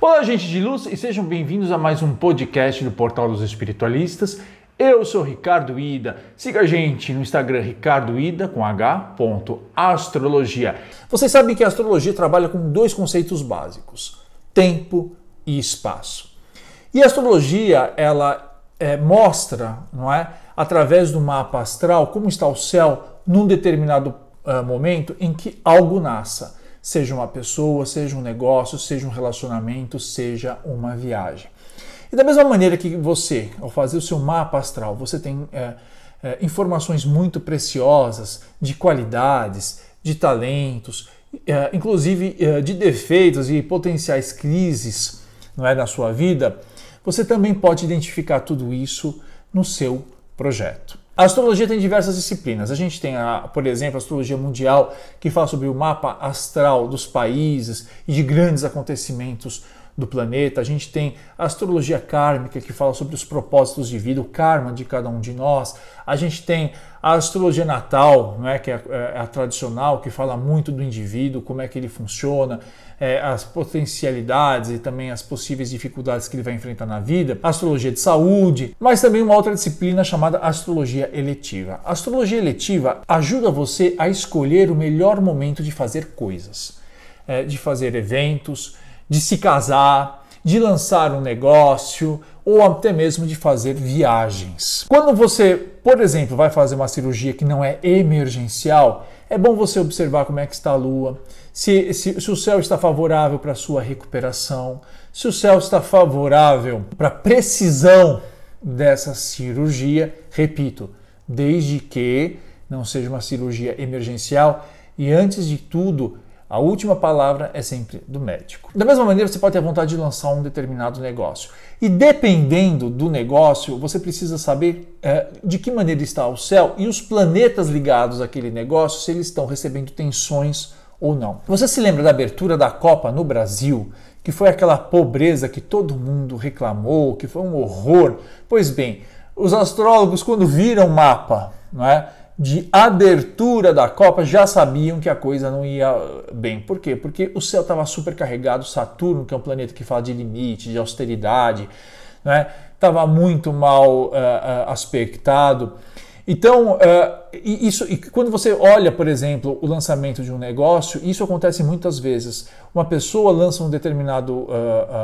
Olá, gente de luz, e sejam bem-vindos a mais um podcast do Portal dos Espiritualistas. Eu sou Ricardo Ida. Siga a gente no Instagram Ricardo Ida com H. Astrologia. Vocês sabem que a astrologia trabalha com dois conceitos básicos: tempo e espaço. E a astrologia ela é, mostra, não é, através do mapa astral, como está o céu num determinado uh, momento em que algo nasça seja uma pessoa, seja um negócio, seja um relacionamento, seja uma viagem. E da mesma maneira que você, ao fazer o seu mapa astral, você tem é, é, informações muito preciosas de qualidades, de talentos, é, inclusive é, de defeitos e potenciais crises não é, na sua vida, você também pode identificar tudo isso no seu projeto. A astrologia tem diversas disciplinas. A gente tem, a, por exemplo, a astrologia mundial, que fala sobre o mapa astral dos países e de grandes acontecimentos do planeta. A gente tem a astrologia kármica, que fala sobre os propósitos de vida, o karma de cada um de nós. A gente tem a astrologia natal, né, que é, é a tradicional, que fala muito do indivíduo, como é que ele funciona, é, as potencialidades e também as possíveis dificuldades que ele vai enfrentar na vida. A astrologia de saúde, mas também uma outra disciplina chamada astrologia eletiva. A astrologia eletiva ajuda você a escolher o melhor momento de fazer coisas, é, de fazer eventos, de se casar, de lançar um negócio ou até mesmo de fazer viagens. Quando você, por exemplo, vai fazer uma cirurgia que não é emergencial, é bom você observar como é que está a lua, se, se, se o céu está favorável para a sua recuperação, se o céu está favorável para a precisão dessa cirurgia, repito, desde que não seja uma cirurgia emergencial e antes de tudo, a última palavra é sempre do médico. Da mesma maneira, você pode ter vontade de lançar um determinado negócio. E dependendo do negócio, você precisa saber é, de que maneira está o céu e os planetas ligados àquele negócio, se eles estão recebendo tensões ou não. Você se lembra da abertura da Copa no Brasil? Que foi aquela pobreza que todo mundo reclamou, que foi um horror. Pois bem, os astrólogos, quando viram o mapa, não é? De abertura da Copa já sabiam que a coisa não ia bem. Por quê? Porque o céu estava super carregado, Saturno, que é um planeta que fala de limite, de austeridade, estava né? muito mal uh, uh, aspectado. Então, uh, isso, e quando você olha, por exemplo, o lançamento de um negócio, isso acontece muitas vezes. Uma pessoa lança um determinado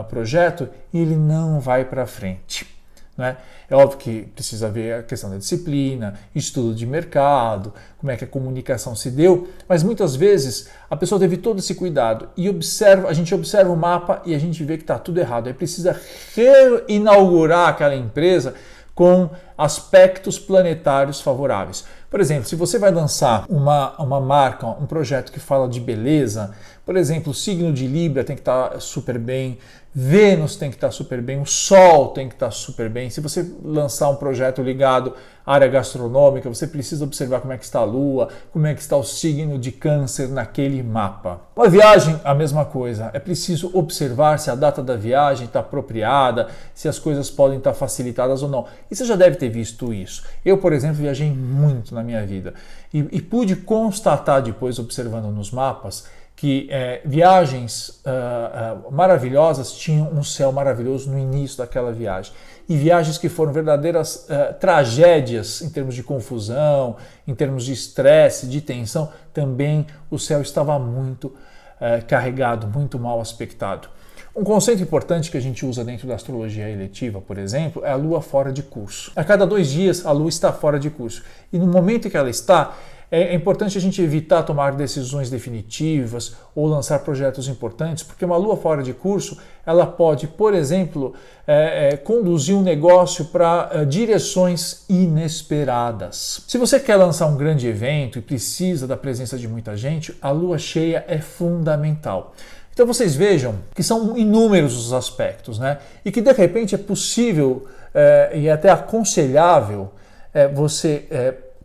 projeto e ele não vai para frente. Né? É óbvio que precisa ver a questão da disciplina, estudo de mercado, como é que a comunicação se deu, mas muitas vezes a pessoa teve todo esse cuidado e observa, a gente observa o mapa e a gente vê que está tudo errado. Aí precisa reinaugurar aquela empresa com aspectos planetários favoráveis. Por exemplo, se você vai lançar uma, uma marca, um projeto que fala de beleza, por exemplo, o signo de Libra tem que estar tá super bem, Vênus tem que estar tá super bem, o Sol tem que estar tá super bem. Se você lançar um projeto ligado à área gastronômica, você precisa observar como é que está a Lua, como é que está o signo de Câncer naquele mapa. Uma viagem, a mesma coisa. É preciso observar se a data da viagem está apropriada, se as coisas podem estar facilitadas ou não. E você já deve ter visto isso. Eu, por exemplo, viajei muito na minha vida e, e pude constatar depois, observando nos mapas, que é, viagens uh, uh, maravilhosas tinham um céu maravilhoso no início daquela viagem. E viagens que foram verdadeiras uh, tragédias em termos de confusão, em termos de estresse, de tensão, também o céu estava muito carregado, muito mal aspectado. Um conceito importante que a gente usa dentro da astrologia eletiva, por exemplo, é a lua fora de curso. A cada dois dias a lua está fora de curso. E no momento que ela está, é, é importante a gente evitar tomar decisões definitivas ou lançar projetos importantes, porque uma lua fora de curso ela pode, por exemplo, é, é, conduzir um negócio para é, direções inesperadas. Se você quer lançar um grande evento e precisa da presença de muita gente, a lua cheia é fundamental. Então vocês vejam que são inúmeros os aspectos, né? E que de repente é possível é, e até aconselhável é, você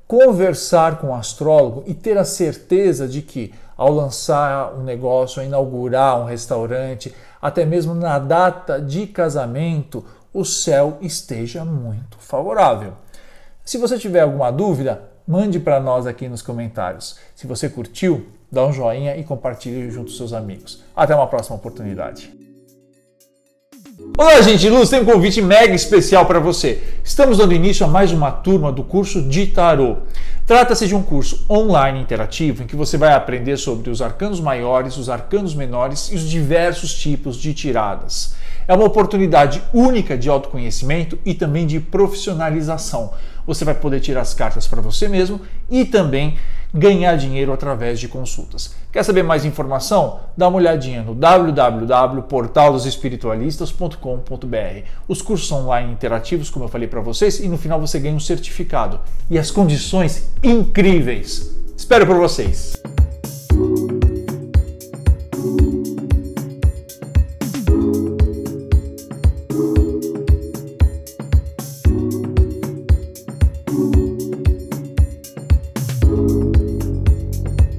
conversar com o astrólogo e ter a certeza de que ao lançar um negócio, ao inaugurar um restaurante, até mesmo na data de casamento, o céu esteja muito favorável. Se você tiver alguma dúvida, mande para nós aqui nos comentários. Se você curtiu, dá um joinha e compartilhe junto com seus amigos. Até uma próxima oportunidade. Olá, gente luz, tem um convite mega especial para você. Estamos dando início a mais uma turma do curso de Tarô. Trata-se de um curso online interativo em que você vai aprender sobre os arcanos maiores, os arcanos menores e os diversos tipos de tiradas. É uma oportunidade única de autoconhecimento e também de profissionalização. Você vai poder tirar as cartas para você mesmo e também ganhar dinheiro através de consultas. Quer saber mais informação? Dá uma olhadinha no www.portaldosespiritualistas.com.br. Os cursos são online interativos, como eu falei para vocês, e no final você ganha um certificado. E as condições incríveis. Espero por vocês.